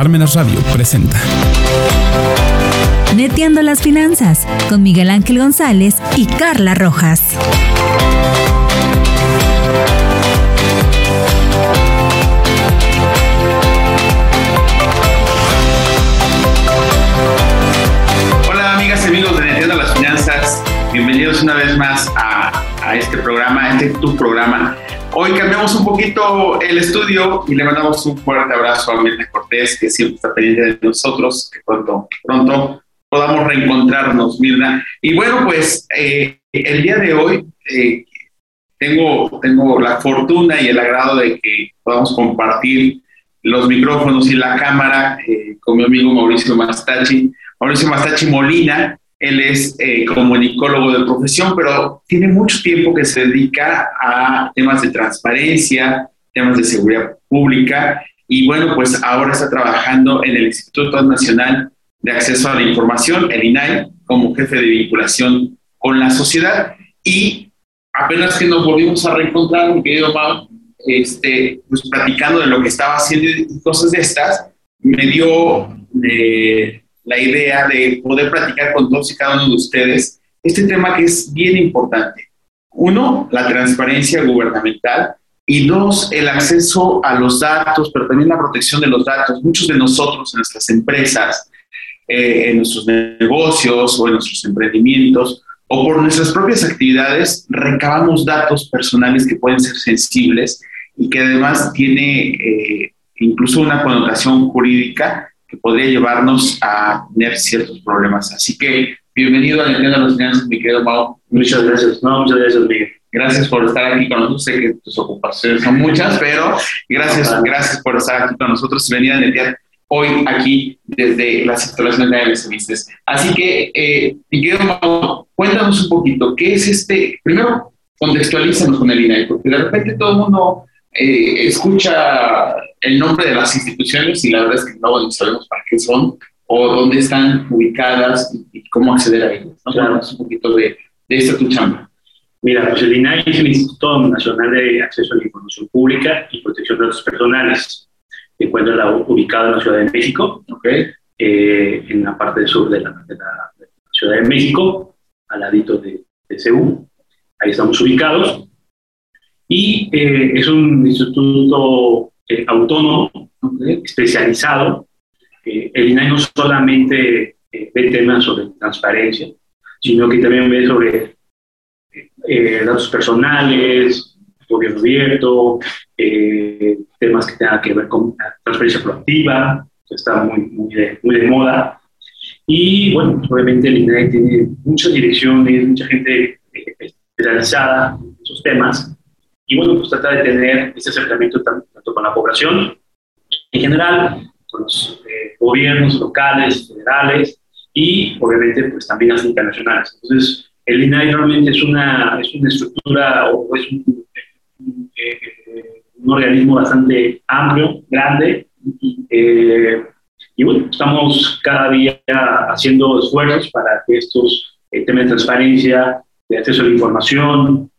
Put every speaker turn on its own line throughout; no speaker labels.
Parmenas Radio presenta.
Neteando las finanzas con Miguel Ángel González y Carla Rojas.
Hola amigas y amigos de Neteando las Finanzas, bienvenidos una vez más a, a este programa, a este tu programa. Hoy cambiamos un poquito el estudio y le mandamos un fuerte abrazo a Mirna Cortés, que siempre está pendiente de nosotros, que pronto, pronto podamos reencontrarnos, Mirna. Y bueno, pues eh, el día de hoy eh, tengo, tengo la fortuna y el agrado de que podamos compartir los micrófonos y la cámara eh, con mi amigo Mauricio Mastachi. Mauricio Mastachi Molina, él es eh, comunicólogo de profesión, pero tiene mucho tiempo que se dedica a temas de transparencia, temas de seguridad pública y bueno, pues ahora está trabajando en el Instituto Nacional de Acceso a la Información, el INAI, como jefe de vinculación con la sociedad. Y apenas que nos volvimos a reencontrar, mi querido Mau, este, pues platicando de lo que estaba haciendo y cosas de estas, me dio... Eh, la idea de poder platicar con todos y cada uno de ustedes este tema que es bien importante. Uno, la transparencia gubernamental y dos, el acceso a los datos, pero también la protección de los datos. Muchos de nosotros en nuestras empresas, eh, en nuestros negocios o en nuestros emprendimientos o por nuestras propias actividades recabamos datos personales que pueden ser sensibles y que además tiene eh, incluso una connotación jurídica que podría llevarnos a tener ciertos problemas. Así que bienvenido a de los Finanzas, mi querido Mau.
Muchas gracias. No, muchas gracias, Miguel.
Gracias por estar aquí con nosotros. Sé que tus ocupaciones son muchas, pero gracias, gracias por estar aquí con nosotros y venir a netear hoy aquí desde las instalaciones de Semestres. Así que, eh, mi querido Mau, cuéntanos un poquito, ¿qué es este? Primero, contextualízanos con el INAI, porque de repente todo el mundo eh, escucha el nombre de las instituciones y la verdad es que no sabemos para qué son o dónde están ubicadas y, cómo acceder a ellas. ¿no? Claro. un poquito de, de esta tu chamba.
Mira, pues el INAI es el Instituto Nacional de Acceso a la Información Pública y Protección de Datos Personales. Se encuentra ubicado en la Ciudad de México,
okay.
eh, en la parte sur de la, de, la, de la, Ciudad de México, al ladito de, de CEU. Ahí estamos ubicados. Y eh, es un instituto eh, autónomo, okay, especializado. Eh, el INAI no solamente eh, ve temas sobre transparencia, sino que también ve sobre datos personales, gobierno abierto, temas que tengan que ver con transparencia proactiva, que está muy, muy, de, muy de moda. Y bueno, obviamente el INAI tiene muchas direcciones, mucha gente especializada en esos temas y bueno, pues trata de tener ese acercamiento tanto, con la población en general, con los eh, gobiernos locales, federales y obviamente pues también las internacionales. Entonces, el INAI realmente es una, es una estructura o es un, un, eh, un organismo bastante amplio, grande, eh, y bueno, estamos cada día haciendo esfuerzos para que estos eh, temas de transparencia, de acceso a la información,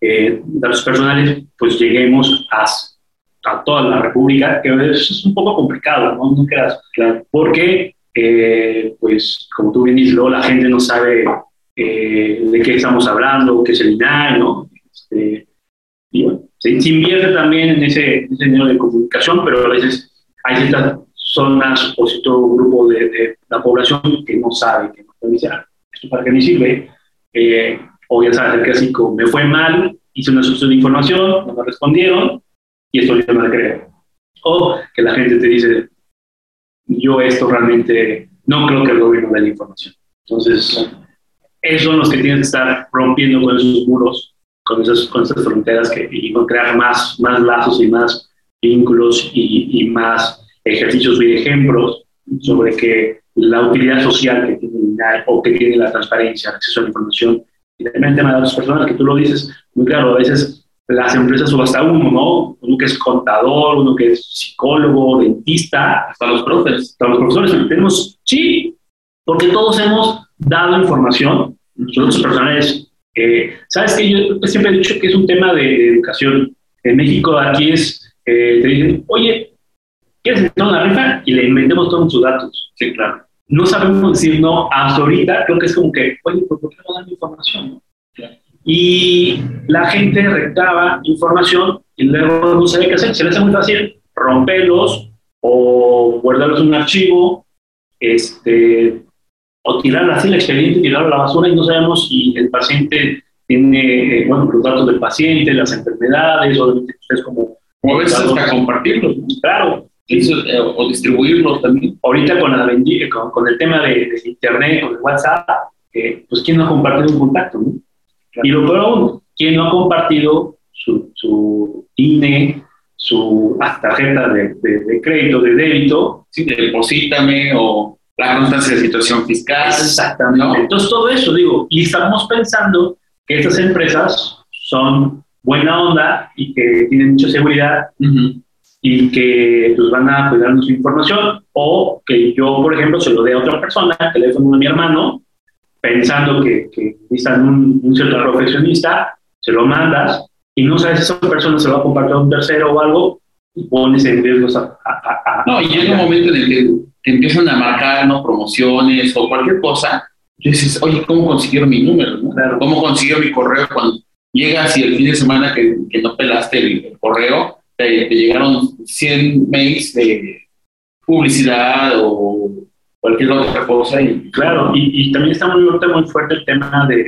eh, datos personales, pues lleguemos a, a, toda la República, que es, es un poco complicado, ¿no? No creas, claro, porque, eh, pues, como tú bien dices, luego la gente no sabe eh, de qué estamos hablando, qué es el INAI, ¿no? Este, y bueno, se, se, invierte también en ese, ese dinero de comunicación, pero a veces hay ciertas zonas o cierto grupo de, de la población que no sabe, que no sabe, ah, ¿esto para qué me sirve? Eh, o ya sabes, el clásico, me fue mal, hice una solicitud de información, no me respondieron, y esto yo no le creo. O que la gente te dice, yo esto realmente no creo que el gobierno dé la información. Entonces, esos son los que tienen que estar rompiendo con esos muros, con esas, con esas fronteras que, y crear más, más lazos y más vínculos y, y más ejercicios y ejemplos sobre que la utilidad social que tiene o que tiene la transparencia, el acceso a la información y también el tema de datos personales, que tú lo dices muy claro, a veces las empresas o hasta uno, ¿no? Uno que es contador, uno que es psicólogo, dentista, hasta los profes, hasta los profesores, tenemos, sí, porque todos hemos dado información, nosotros personales, eh, sabes que yo siempre he dicho que es un tema de, educación. En México aquí es, eh, te dicen, oye, ¿quieres entrar una rifa? Y le inventemos todos sus datos.
Sí, claro.
No sabemos decir no hasta ahorita, creo que es como que, oye, ¿por qué no dan información? Y la gente recaba información y luego no sabe qué hacer. Se le hace muy fácil romperlos o guardarlos en un archivo, este, o tirar así el expediente, tirarlo a la basura y no sabemos si el paciente tiene, eh, bueno, los datos del paciente, las enfermedades, o ustedes como...
O a veces hasta compartirlos.
Claro,
Eh, o distribuirlos también.
ahorita con, la, bendi- con, con el tema de, de internet, con el WhatsApp, eh, pues quién no ha compartido un contacto, ¿no? Y lo peor aún, quién no ha compartido su, su INE, su ah, tarjeta de, de, de crédito, de débito.
Sí, deposítame o la constancia de situación fiscal.
Exactamente.
¿no?
Entonces todo eso, digo, y estamos pensando que estas empresas son buena onda y que tienen mucha seguridad
Ujú.
Y que pues, van a cuidar nuestra información o que yo, por ejemplo, se lo dé a otra persona, el teléfono de mi hermano, pensando que, que necesitan un, un cierto profesionista, se lo mandas y no sabes si esa persona se lo va a compartir a un tercero o algo y pones en riesgo a... a- a-
No, y llega un momento en el que te empiezan a marcar ¿no? promociones o cualquier cosa. Y dices, oye, ¿cómo consiguieron mi número? no?
Claro.
¿Cómo consiguieron mi correo cuando llegas y el fin de semana que, que no pelaste el, el correo, te, te llegaron 100 mails de publicidad o cualquier otra cosa? Y,
Claro, y, y también está muy, muy fuerte el tema de, de-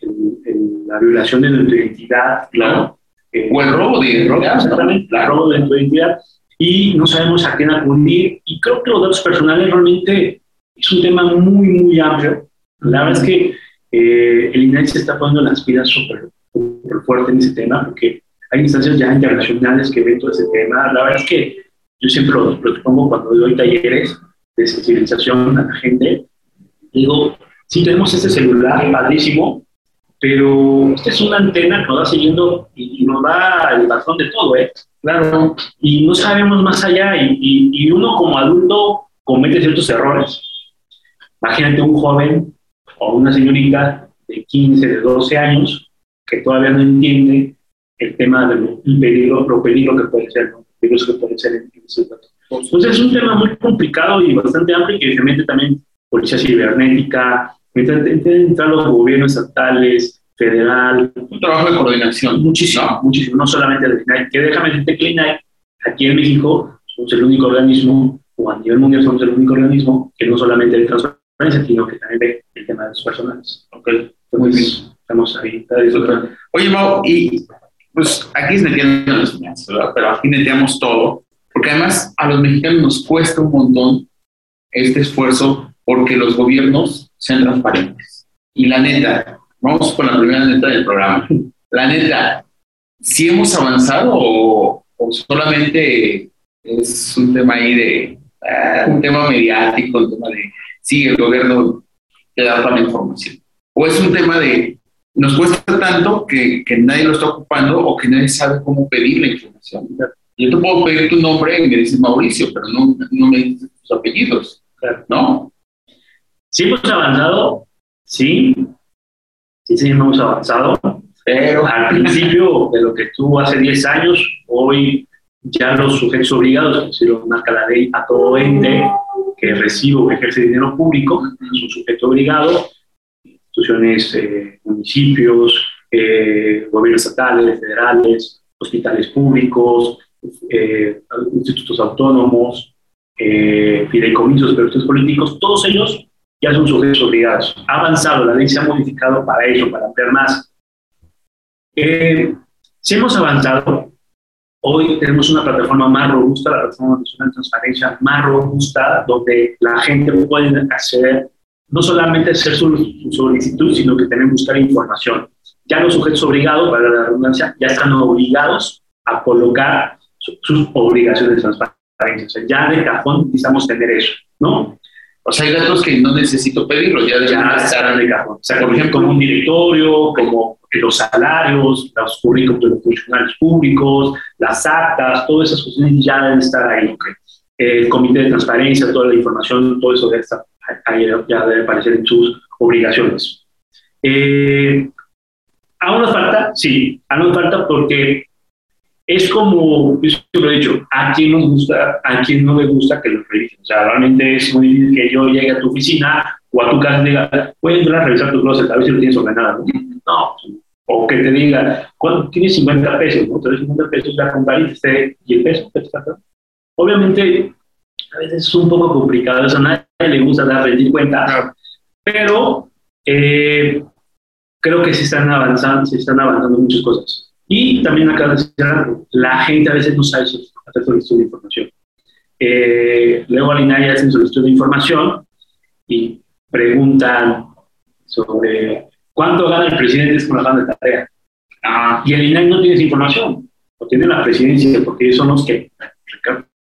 de- la violación de nuestra identidad,
Claro.
Eh,
O el robo de identidad.
Exactamente, el robo de nuestra identidad. Y no sabemos a quién acudir. Y creo que los datos personales realmente es un tema muy, muy amplio. La verdad es que eh, el INAI se está poniendo las pilas súper fuerte en ese tema, porque hay instancias ya internacionales que ven todo ese tema. La verdad es que yo siempre lo, lo expongo cuando doy talleres de sensibilización a la gente. Digo, sí tenemos este celular padrísimo, pero esta es una antena que nos va siguiendo y, y nos da el razón de todo, ¿eh? Claro. Y no sabemos más allá y, y- y uno como adulto comete ciertos errores. Imagínate un joven o una señorita de 15, de 12 años que todavía no entiende el tema del peligro, lo peligro que puede ser, ¿no? Peligros que puede ser en, esos datos. Entonces es un tema muy complicado y bastante amplio que se mete también policía cibernética, entran los gobiernos estatales, federal,
Un trabajo de coordinación.
muchísimo,
¿no?
muchísimo, no solamente del INAI, que déjame decirte que el INAI, aquí en México, somos el único organismo, o a nivel mundial somos el único organismo, que no solamente de transparencia, sino que también ve el tema de los personales.
Ok, muy bien.
Estamos ahí.
Oye, Mau, y pues aquí es neteando las finanzas, ¿verdad? Pero aquí neteamos todo, porque además a los mexicanos nos cuesta un montón este esfuerzo porque los gobiernos sean transparentes. Y la neta, vamos con la primera neta del programa. La neta, ¿sí hemos avanzado o, o solamente es un tema ahí de, ah, un tema mediático, un tema de, sí, el gobierno te da toda la información? ¿O es un tema de, nos cuesta tanto que, que nadie lo está ocupando o que nadie sabe cómo pedir la información. Yo te puedo pedir tu nombre y me dices Mauricio, pero no, no me dices tus apellidos,
Claro.
¿no?
Sí hemos avanzado, sí, sí, sí hemos avanzado,
Pero,
al principio de lo que estuvo hace 10 años, hoy ya los sujetos obligados, se lo marca la ley a todo ente que recibe o ejerce dinero público, es un sujeto obligado, instituciones, eh, municipios, eh, gobiernos estatales, federales, hospitales públicos, eh, institutos autónomos, eh, fideicomisos, partidos políticos, todos ellos ya son sujetos obligados. Ha avanzado, la ley se ha modificado para eso, para ampliar más. Eh, si hemos avanzado, hoy tenemos una plataforma más robusta, la plataforma de transparencia más robusta, donde la gente puede acceder no solamente hacer su, solicitud, sino que también buscar información. Ya los sujetos obligados, para la redundancia, ya están obligados a colocar su- sus obligaciones de transparencia. O sea, ya de cajón necesitamos tener eso, ¿no?
o sea, hay datos que no necesito pedirlos, ya
ya estarán de cajón. O sea, por ejemplo, como un directorio, como los salarios, los currículos de los funcionarios públicos, las actas, todas esas cuestiones ya deben estar ahí. Eh, El comité de transparencia, toda la información, todo eso debe estar ahí, ya debe aparecer en sus obligaciones. Eh, ¿Aún nos falta? Sí, aún nos falta porque es como, yo siempre he dicho, a quien nos gusta, a quien no le gusta que lo revisen. O sea, realmente es muy difícil que yo llegue a tu oficina o a tu casa y diga, puedes entrar a revisar tu closet, a ver si lo tienes ordenado. No, o que te diga, ¿cuánto tienes 50 pesos? ¿no? Tienes 50 pesos para comprar y, esté, y el peso te está Obviamente, a veces es un poco complicado, eso a nadie le gusta dar rendir cuenta, pero eh, creo que se están avanzando, se están avanzando muchas cosas. Y también acá la gente a veces no sabe hacer solicitud de información. Eh, luego al INAI hacen solicitud de información y preguntan sobre cuánto gana el presidente con la banda de tarea. Ah, y el INAI no tiene esa información, lo tiene la presidencia, porque ellos son los que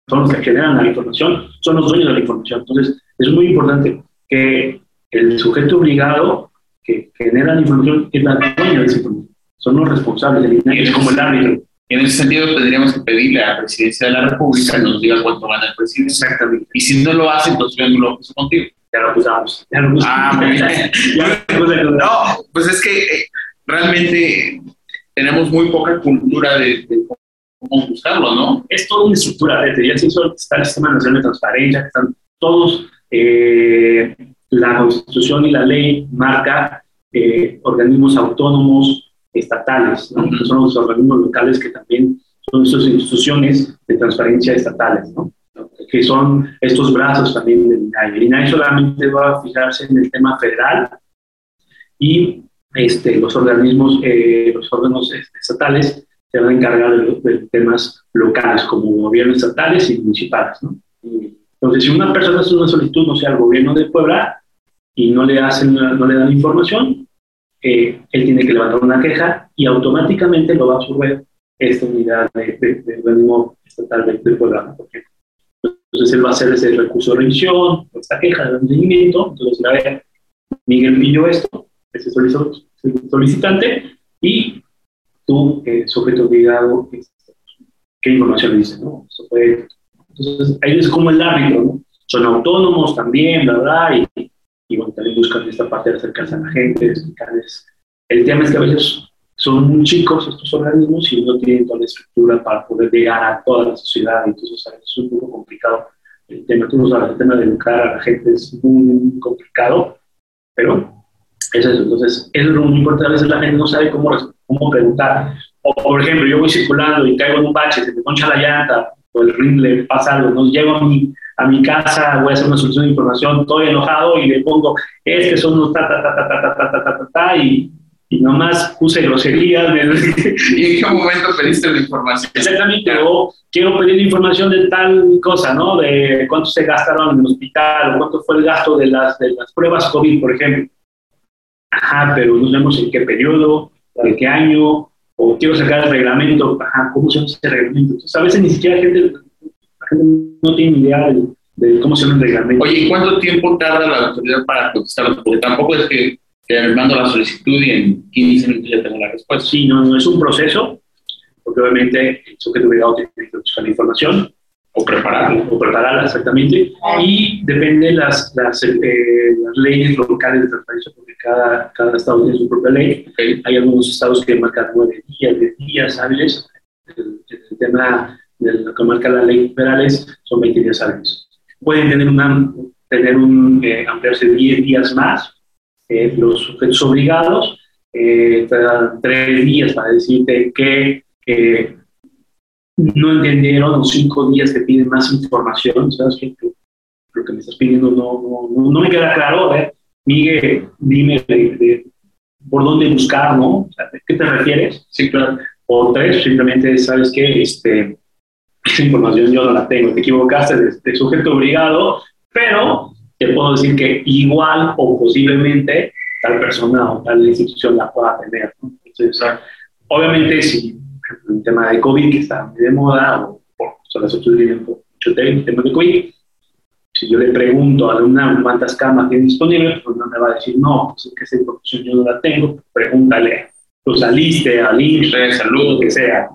son los que generan la información, son los dueños de la información. Entonces, es muy importante que el sujeto obligado que genera la información es la dueña de esa información son los responsables del INAI, es como el árbitro.
En ese sentido, tendríamos que pedirle a la presidencia de la República que nos diga cuánto gana el presidente.
Exactamente.
Y si no lo hace, entonces yo no lo puso contigo.
Ya lo usamos. Ya lo usamos.
Ah, no, pues es que eh, realmente tenemos muy poca cultura de, cómo buscarlo, ¿no?
Es toda una estructura. Ya se hizo, está el Sistema Nacional de Transparencia, están todos, eh, la Constitución y la ley marca eh, organismos autónomos, estatales, ¿no? son los organismos locales que también son esas instituciones de transparencia estatales, ¿no? que son estos brazos también del INAI. El INAI solamente va a fijarse en el tema federal y este, los organismos, eh, los órganos estatales se van a encargar de, temas locales, como gobiernos estatales y municipales. ¿no? Entonces, si una persona hace una solicitud, no sea al gobierno de Puebla, y no le, hacen, no le dan información, eh, él tiene que levantar una queja y automáticamente lo va a absorber esta unidad de, de, organismo estatal del programa, por ejemplo. Entonces él va a hacer ese recurso de revisión, esta queja de seguimiento, entonces a ver, Miguel pidió esto, ese solicitante, y tú, eh, sujeto obligado, ¿qué información le dice? ¿no? entonces ahí es como el árbitro, ¿no? Son autónomos también, ¿verdad? Y, y bueno, también buscan esta parte de acercarse a la gente, explicarles. El tema es que a veces son muy chicos estos organismos y no tienen toda la estructura para poder llegar a toda la sociedad, entonces es un poco complicado. El tema, tú sabes, el tema de educar a la gente es muy, complicado, pero es eso. Entonces, es muy importante, a veces la gente no sabe cómo, cómo preguntar. O, por ejemplo, yo voy circulando y caigo en un bache, se me concha la llanta, o el ring le pasa algo, no llego a mi, a mi casa, voy a hacer una solución de información, estoy enojado y le pongo, es que son unos ta, ta, ta, ta, ta, ta, ta, ta, ta, ta, y, y nomás puse groserías.
¿Y en qué momento pediste la información?
Exactamente, o quiero pedir información de tal cosa, ¿no? De cuánto se gastaron en el hospital, o cuánto fue el gasto de las, de las pruebas COVID, por ejemplo. Ajá, pero no sabemos en qué periodo, de qué año, o quiero sacar el reglamento, ajá, ¿cómo se llama ese reglamento? Entonces, a veces ni siquiera gente no tiene idea de, cómo se llama el reglamento.
Oye, ¿y cuánto tiempo tarda la autoridad para contestar? Porque tampoco es que, me mando la solicitud y en 15 minutos ya tengo la respuesta.
Sí, no, no es un proceso, porque obviamente el sujeto obligado tiene que buscar la información.
O prepararla.
O prepararla, exactamente. Y depende de las, las, eh, las, leyes locales de transparencia, porque cada, cada estado tiene su propia ley. Hay algunos estados que marcan nueve días, de días hábiles. El, el tema de la que marca la ley federales son 20 días hábiles. Pueden tener, una, tener un, eh, ampliarse 10 días más eh, los sujetos obligados, eh, tres días para decirte que no entendieron los cinco días que piden más información, ¿sabes qué? Lo que me estás pidiendo no, no, no, me queda claro, ver, Miguel, dime de, por dónde buscar, ¿no? ¿A qué te refieres?
Sí, claro.
O tres, simplemente, ¿sabes qué? Este, esa información yo no la tengo, te equivocaste de, sujeto obligado, pero te puedo decir que igual o posiblemente tal persona o tal institución la pueda tener. Entonces, obviamente, si el tema de COVID, que está muy de moda, o las otras vienen por mucho tema de COVID, si yo le pregunto a una cuántas camas tiene disponibles, pues no me va a decir, no, pues es que esa información yo no la tengo, pregúntale, pues saliste al INSS, salud, que sea.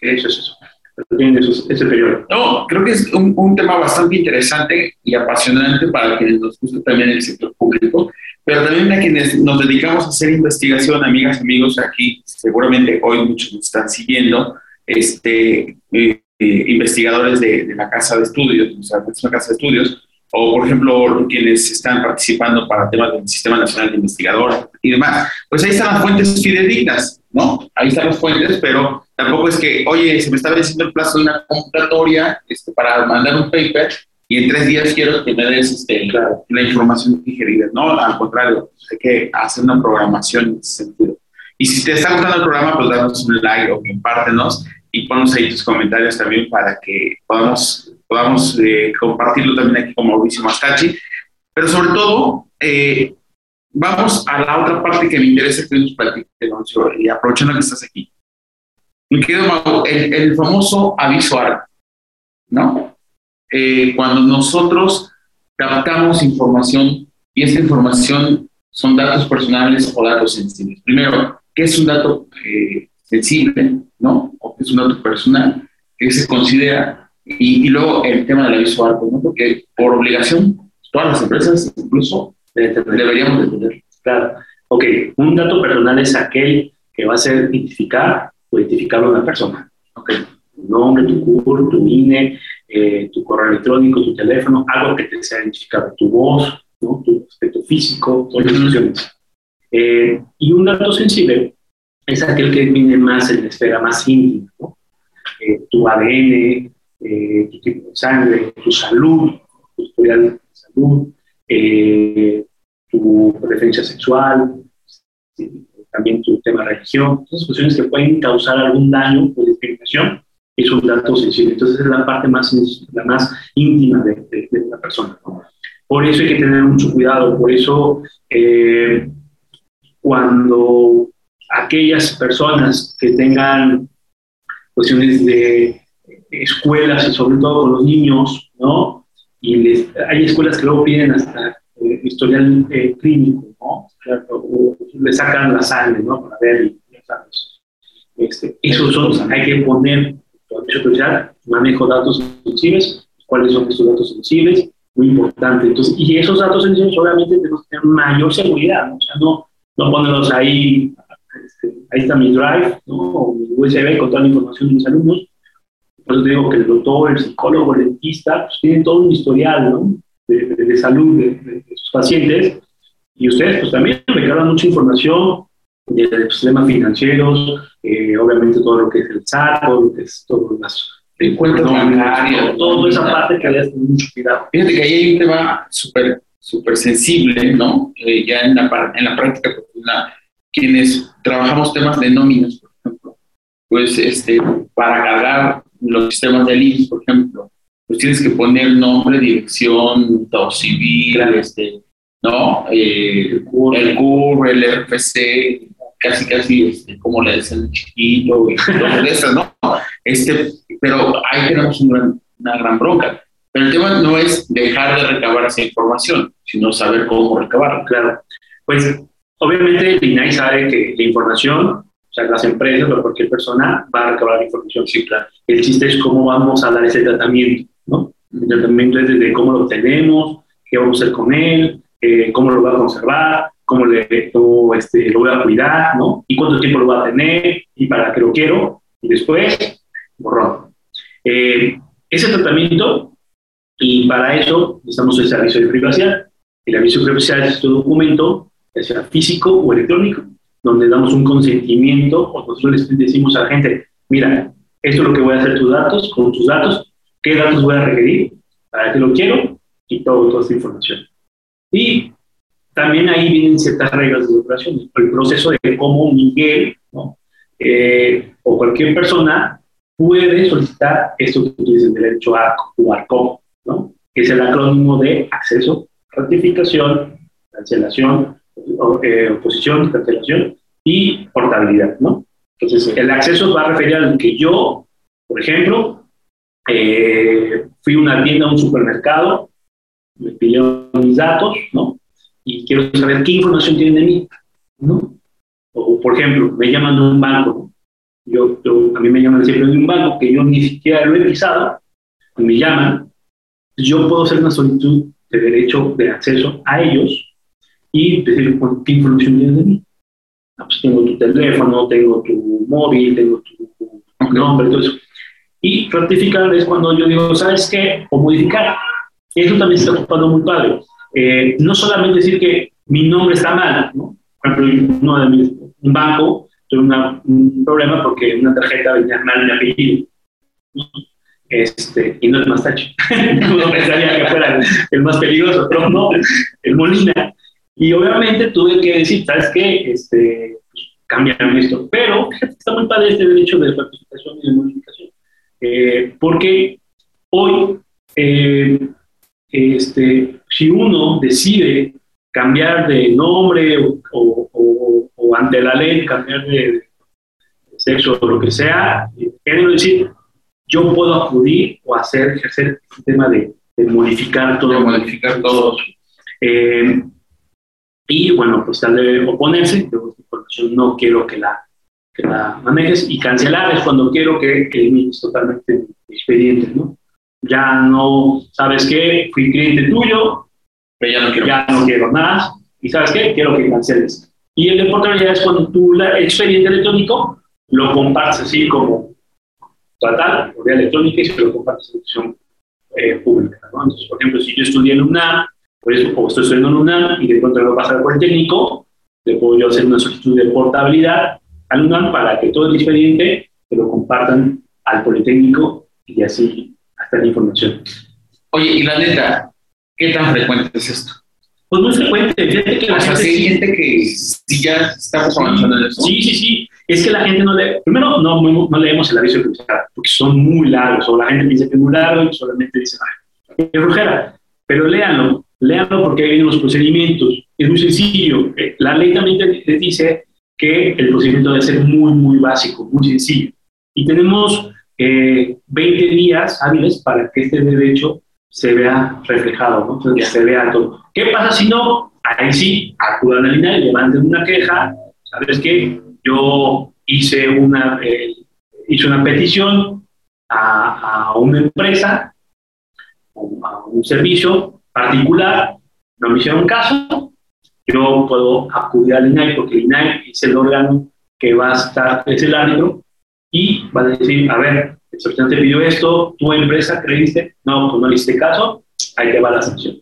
Eso es eso ese periodo.
No, creo que es un, tema bastante interesante y apasionante para quienes nos gusta también el sector público, pero también a quienes nos dedicamos a hacer investigación, amigas, amigos, aquí seguramente hoy muchos nos están siguiendo este, eh, eh, investigadores de, de, la casa de estudios, o sea, una casa de estudios, o por ejemplo quienes están participando para temas del Sistema Nacional de Investigadores y demás, pues ahí están las fuentes fidedignas, ¿no? Ahí están las fuentes, pero tampoco es que, oye, se me está venciendo el plazo de una convocatoria este, para mandar un paper y en tres días quiero que me des este, la, información digerida, ¿no? Al contrario, hay que hacer una programación en ese sentido. Y si te está gustando el programa, pues danos un like o compártenos y ponnos ahí tus comentarios también para que podamos, podamos eh, compartirlo también aquí con Mauricio Mastachi. Pero sobre todo, eh, vamos a la otra parte que me interesa que nos platiques, y aprovechando que estás aquí. Me quedo el, el famoso aviso ARC, ¿no? Eh, cuando nosotros captamos información y esta información son datos personales o datos sensibles. Primero, ¿qué es un dato sensible? ¿no? O que es un dato personal que se considera. Y, luego el tema del aviso ARCO, ¿no? Porque por obligación, todas las empresas incluso deberíamos de tener.
Claro. Ok, un dato personal es aquel que va a ser identificar o identificar a una persona. Tu nombre, tu CUR, tu INE, eh, tu correo electrónico, tu teléfono, algo que te sea identificado, tu voz, ¿no? tu aspecto físico, todas las funciones. Eh, y un dato sensible es aquel que viene más en la esfera más íntima, ¿no? Eh, tu ADN, tu tipo de sangre, tu salud, tu historial de salud, tu preferencia sexual, también tu tema de religión, cuestiones que pueden causar algún daño o discriminación, es un dato sensible. Entonces es la parte más, la más íntima de, de, la persona. Por eso hay que tener mucho cuidado, por eso cuando aquellas personas que tengan cuestiones de escuelas y sobre todo con los niños, ¿no? Y hay escuelas que luego piden hasta eh, historial eh, clínico, ¿no? O, le sacan la sangre, ¿no? Para ver, este, esos son, hay que poner, manejo datos sensibles, cuáles son estos datos sensibles, muy importante. Entonces, y esos datos sensibles obviamente tenemos que tener mayor seguridad, ¿no? o sea, no, no ponerlos ahí este, ahí está mi drive, ¿no? mi USB con toda la información de mis alumnos. Por eso digo que el doctor, el psicólogo, el dentista, pues tienen todo un historial ¿no? de, salud de, sus pacientes. Y ustedes, pues también recargan mucha información de los sistemas financieros, eh, obviamente todo lo que es el SAT, todo lo que es todas las
cuentas bancarias,
toda esa parte que hay que tener mucho cuidado.
Fíjate que ahí hay un tema súper súper sensible, ¿no? Eh, ya en la, en la práctica profesional, quienes trabajamos temas de nóminas, por ejemplo, pues este, para cargar los sistemas de IMSS, por ejemplo, pues tienes que poner nombre, dirección, todo civil, este, ¿no? Eh, el CUR, el RFC, casi, casi, este, como le dicen chiquito, y todo eso, ¿no? Este, pero ahí tenemos una gran bronca. Pero el tema no es dejar de recabar esa información, sino saber cómo recabarla.
Claro. Pues Obviamente, el INAI sabe que la información, o sea, las empresas o cualquier persona va a recabar la información, sí, claro. El chiste es cómo vamos a dar ese tratamiento, ¿no? El tratamiento es desde cómo lo obtenemos, qué vamos a hacer con él, eh, cómo lo va a conservar, cómo, le, este, lo voy a cuidar, ¿no? Y cuánto tiempo lo va a tener, y para qué lo quiero, y después, borrón. Eh, ese tratamiento, y para eso necesitamos el servicio de privacidad. El aviso de privacidad es este documento ya sea físico o electrónico, donde damos un consentimiento o nosotros les decimos a la gente, mira, esto es lo que voy a hacer tus datos, con tus datos, qué datos voy a requerir, para qué lo quiero y todo, toda esta información. Y también ahí vienen ciertas reglas de operación, el proceso de cómo Miguel ¿no? eh, o cualquier persona puede solicitar esto que tú dices, derecho a o ARCO, ¿no? que es el acrónimo de acceso, ratificación, cancelación eh, oposición, cancelación y portabilidad, ¿no? Entonces, el acceso va a referir a que yo, por ejemplo, eh, fui a una tienda, a un supermercado, me pidieron mis datos, ¿no? Y quiero saber qué información tienen de mí, ¿no? O, por ejemplo, me llaman de un banco, yo, a mí me llaman siempre de un banco que yo ni siquiera lo he pisado, me llaman, yo puedo hacer una solicitud de derecho de acceso a ellos y decir qué información tienes de mí. Ah, pues tengo tu teléfono, tengo tu móvil, tengo tu nombre, todo eso. Y rectificar es cuando yo digo, ¿sabes qué? O modificar. Eso también se está ocupando muy padre. Eh, no solamente decir que mi nombre está mal, ¿no? Por ejemplo, uno de mis, un banco tuve un problema porque una tarjeta venía mal mi apellido. Este, y no es más tacho. Uno pensaría que fuera el, más peligroso, pero no, el Molina. Y obviamente tuve que decir, ¿sabes qué? Este, pues, esto. Pero está muy padre este derecho de participación y de modificación. Eh, porque hoy, eh, este, si uno decide cambiar de nombre o, ante la ley cambiar de, sexo o lo que sea, quiero decir, yo puedo acudir o hacer, ejercer el tema de, modificar todo.
modificar todo.
Eh, y bueno, pues tal de oponerse, información no quiero que la, que la manejes y cancelar es cuando quiero que es totalmente expediente, ¿no? Ya no, ¿sabes qué? Fui cliente tuyo,
pero ya no quiero,
ya no quiero más, y ¿sabes qué? Quiero que canceles. Y el de portabilidad es cuando tú el expediente electrónico lo compartes así como total, por vía electrónica y se lo compartes en institución eh, pública. ¿no? Entonces, por ejemplo, si yo estudié en UNAM, por eso, o estoy estudiando en UNAM y de pronto lo pasar por el técnico, le puedo yo hacer una solicitud de portabilidad al UNAM para que todo el expediente se lo compartan al Politécnico y así la información.
Oye, y la neta, ¿qué tan frecuente es esto?
Pues muy frecuente. Fíjate que la
o sea,
gente,
sí hay gente que sí ya estamos avanzando en eso.
Sí, sí, sí. Es que la gente no lee. Primero, no, no, leemos el aviso de publicidad porque son muy largos. O la gente piensa que es muy largo y solamente dice, ay, qué flojera. Pero léanlo, léanlo porque hay vienen los procedimientos. Es muy sencillo. Eh, la ley también te, dice que el procedimiento debe ser muy, muy básico, muy sencillo. Y tenemos eh, 20 días hábiles para que este derecho se vea reflejado, ¿no? Entonces, se vea todo. ¿Qué pasa si no? Ahí sí, acudan al INAI, levanten una queja, ¿sabes qué? Yo hice una, eh, hice una petición a, a, una empresa, a un servicio particular, no me hicieron caso, yo puedo acudir al INAI porque el INAI es el órgano que va a estar, es el árbitro, y va a decir, a ver, el solicitante pidió esto, tu empresa creíste, no, pues no le hiciste caso, ahí te va la sanción.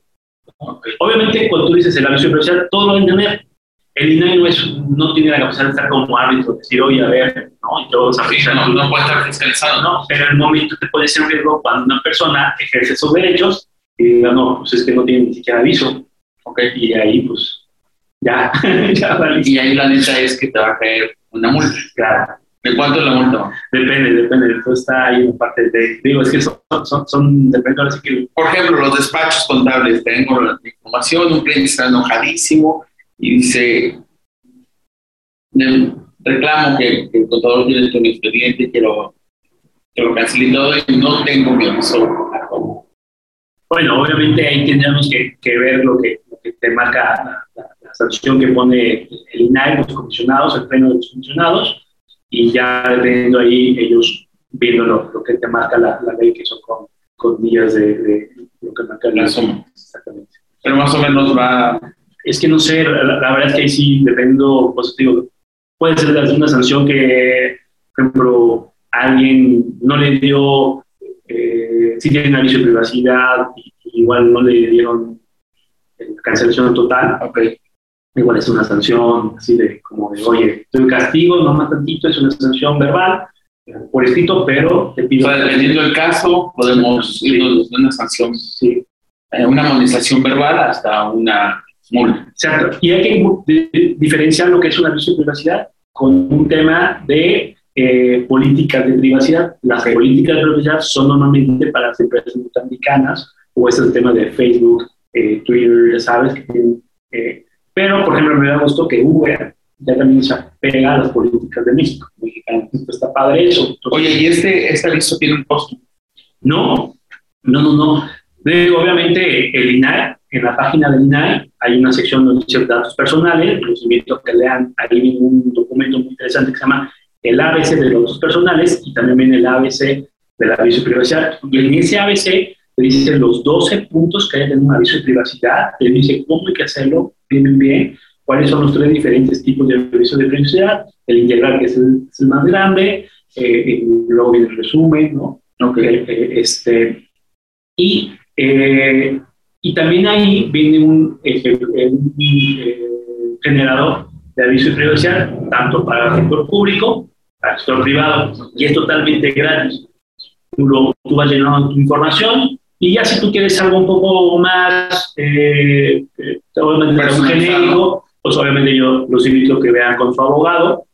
Obviamente, cuando tú dices el aviso de todo lo va a entender. El INAI no, es, no tiene la capacidad de estar como árbitro, decir, oye, a ver, ¿no? Y todos
no, no puede estar fiscalizado,
¿no? Pero en el momento te puede ser un riesgo cuando una persona ejerce sus derechos y diga, no, pues es que no tiene ni siquiera aviso. ¿ok? Y ahí, pues, ya, ya vale.
Y ahí la neta es que te va a caer una multa.
Claro.
¿De cuánto es la multa?
Depende, depende. Esto está ahí en parte de. Digo, es que son, son, son depende ahora sí que.
Por ejemplo, los despachos contables, tengo la información, un cliente está enojadísimo y dice: reclamo que, el contador tiene un expediente, quiero que lo todo y no tengo mi aviso.
Bueno, obviamente ahí tendríamos que, que ver lo que, lo que te marca la, la, sanción que pone el INAI, los comisionados, el pleno de los comisionados y ya dependiendo ahí ellos viendo lo, que te marca la, ley, que son con, con días de, lo que marca la
suma. Exactamente. Pero más o menos va...
Es que no sé, la, verdad es que ahí sí, dependo, pues digo, puede ser una sanción que, por ejemplo, alguien no le dio, eh, si tiene aviso de privacidad, igual no le dieron cancelación total, okay igual es una sanción así de como de, oye, un castigo, no más tantito, es una sanción verbal por escrito, pero te pido...
O sea, dependiendo del caso, podemos irnos de una sanción,
sí.
Eh, una amonestación verbal hasta una multa.
Exacto. Y hay que diferenciar lo que es un aviso de privacidad con un tema de eh, políticas de privacidad. Las políticas de privacidad son normalmente para las empresas norteamericanas o es el tema de Facebook, eh, Twitter, ya sabes, que tienen pero, por ejemplo, me da gusto que Uber ya también se apega a las políticas de México, mexicano. está padre eso.
Oye, ¿y este, este aviso tiene un costo?
No, no, no, no. obviamente, el INAI, en la página del INAI, hay una sección donde dice datos personales. Los invito a que lean ahí un documento muy interesante que se llama el ABC de los datos personales y también viene el ABC del aviso privacidad. Y en ese ABC te dice los 12 puntos que hay en un aviso de privacidad, te dice cómo hay que hacerlo, bien, bien, cuáles son los tres diferentes tipos de aviso de privacidad, el integral, que es el, más grande, eh, luego viene el resumen, ¿no?
Okay.
este, y, y también ahí viene un, un generador de aviso y privacidad, tanto para el sector público, para el sector privado, y es totalmente gratis. Tú, lo, tú vas llenando tu información y ya si tú quieres algo un poco más, eh, eh obviamente genérico, pues obviamente yo los invito a que vean con su abogado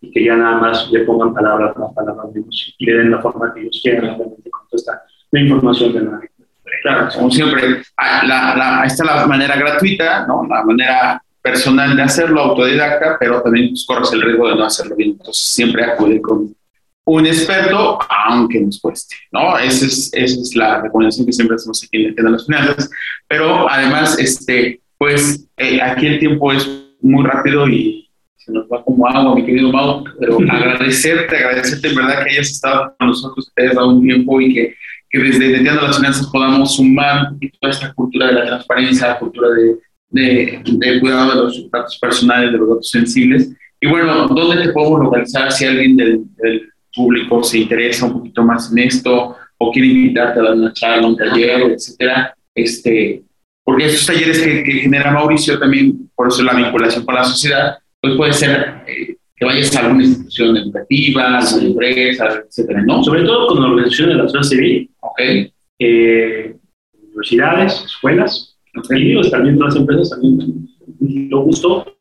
y que ya nada más le pongan palabras más palabras menos y le den la forma que ellos quieran, obviamente contesta la información de la
Claro, como siempre, ah, la, la, esta es la manera gratuita, ¿no? La manera personal de hacerlo, autodidacta, pero también pues, corres el riesgo de no hacerlo bien. Entonces siempre acude con un experto, aunque nos cueste, ¿no? Esa es, esa es la recomendación que siempre hacemos aquí en el las finanzas. Pero además, este, pues eh, aquí el tiempo es muy rápido y se nos va como agua, mi querido Mau, pero agradecerte, agradecerte en verdad que hayas estado con nosotros, que te hayas dado un tiempo y que, que desde Entendiendo las Finanzas podamos sumar toda esta cultura de la transparencia, la cultura de, de, de, cuidado de los datos personales, de los datos sensibles. Y bueno, ¿dónde te podemos localizar si alguien del, del público se interesa un poquito más en esto o quiere invitarte a dar una charla, un taller, etcétera? Este, porque esos talleres que, que, genera Mauricio también, por eso la vinculación con la sociedad, pues puede ser eh, que vayas a alguna institución educativa, a una empresa, etcétera, ¿no?
Sobre todo con organizaciones de la sociedad civil,
okay.
eh, universidades, escuelas, okay. y digo, también todas las empresas también lo gustó,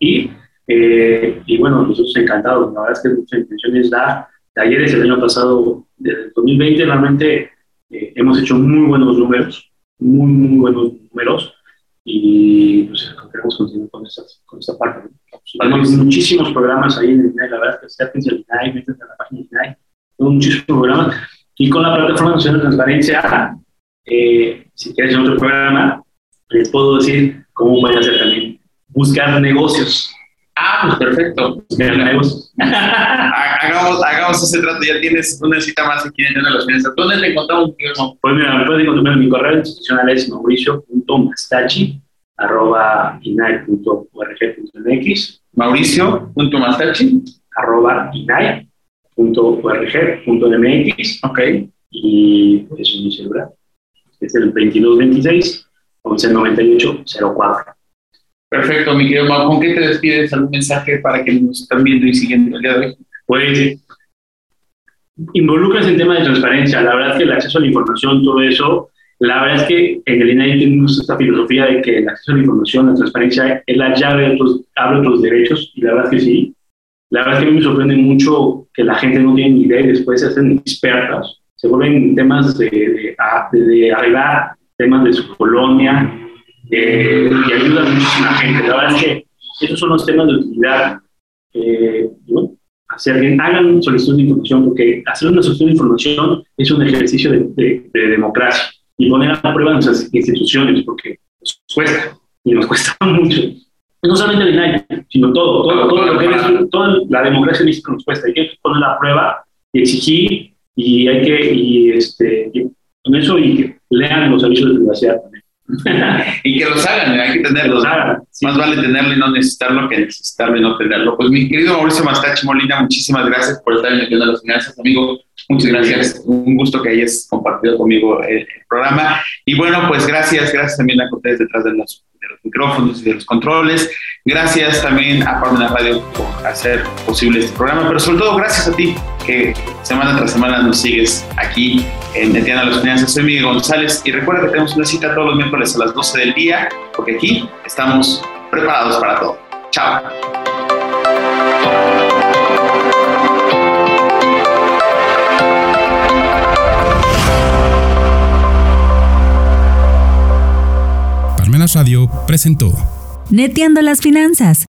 y, eh, y bueno, nosotros encantados, la verdad es que nuestra intención es dar talleres el año pasado, desde el 2020 realmente eh, hemos hecho muy buenos números, muy, muy buenos números. Y pues queremos continuar con, esas, con esta parte. Tenemos muchísimos programas ahí en el INAI, la verdad es que acérquense al INAI, métanse a la página del INAI, tenemos muchísimos programas. Y con la plataforma nacional de transparencia, eh, si quieres otro programa, les puedo decir cómo a hacer también. Buscar negocios
Ah, pues perfecto. hagamos, hagamos ese trato. Ya tienes una cita más aquí en las finanzas. ¿Dónde te encontramos?
Pues mira, me puedes encontrar mi correo institucional es mauricio.mastachi arroba inai.org.mx
mauricio.mastachi
arroba inai.org.mx
ok
y pues mi celular es el 2226 1198 04
Perfecto, mi querido Mau. ¿Con qué te despides? ¿Algún mensaje para que nos están viendo y siguiendo el día de hoy?
Pues involucras en tema de transparencia. La verdad es que el acceso a la información, todo eso, la verdad es que en el INAI tenemos esta filosofía de que el acceso a la información, la transparencia es la llave otros, abre otros derechos y la verdad es que sí. La verdad es que a mí me sorprende mucho que la gente no tiene ni idea y después se hacen expertas, se vuelven temas de, de, de, de temas de su colonia, eh, y ayuda a muchísima gente. La verdad es que esos son los temas de utilidad. Eh, bueno, hacer bien, hagan solicitud de información, porque hacer una solicitud de información es un ejercicio de, de, de democracia y poner a prueba nuestras instituciones, porque nos cuesta y nos cuesta mucho. No solamente el INAI, sino todo, todo, todo lo que es, toda la democracia en nos cuesta. Hay que poner a prueba y exigir, y hay que, y este, y con eso, y lean los avisos de privacidad también.
y que los hagan, hay que tenerlos. Más vale tenerlo y no necesitarlo que necesitarlo y no tenerlo. Pues mi querido Mauricio Mastachi Molina, muchísimas gracias por estar metiendo las finanzas, amigo. Muchas gracias. Un gusto que hayas compartido conmigo el, programa. Y bueno, pues gracias, gracias también a ustedes detrás de los, de los, micrófonos y de los controles. Gracias también a Parmena Radio por hacer posible este programa, pero sobre todo gracias a ti que semana tras semana nos sigues aquí en Entienda las Finanzas. Soy Miguel González y recuerda que tenemos una cita todos los miércoles a las 12 del día, porque aquí estamos preparados para todo. Chao.
Parmenas Radio presentó
Neteando las finanzas